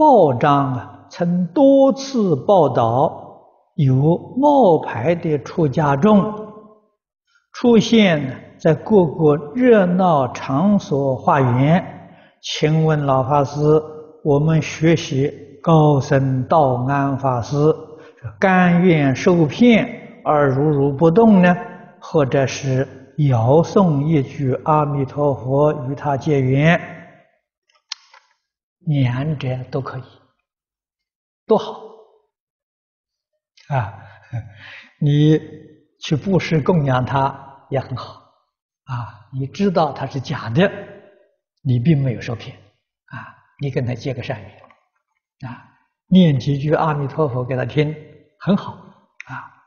报章啊，曾多次报道有冒牌的出家众出现在各个热闹场所化缘。请问老法师，我们学习高僧道安法师，甘愿受骗而如如不动呢，或者是谣诵一句阿弥陀佛与他结缘？两者都可以，多好啊！你去布施供养他也很好啊！你知道他是假的，你并没有受骗啊！你跟他结个善缘啊，念几句阿弥陀佛给他听，很好啊。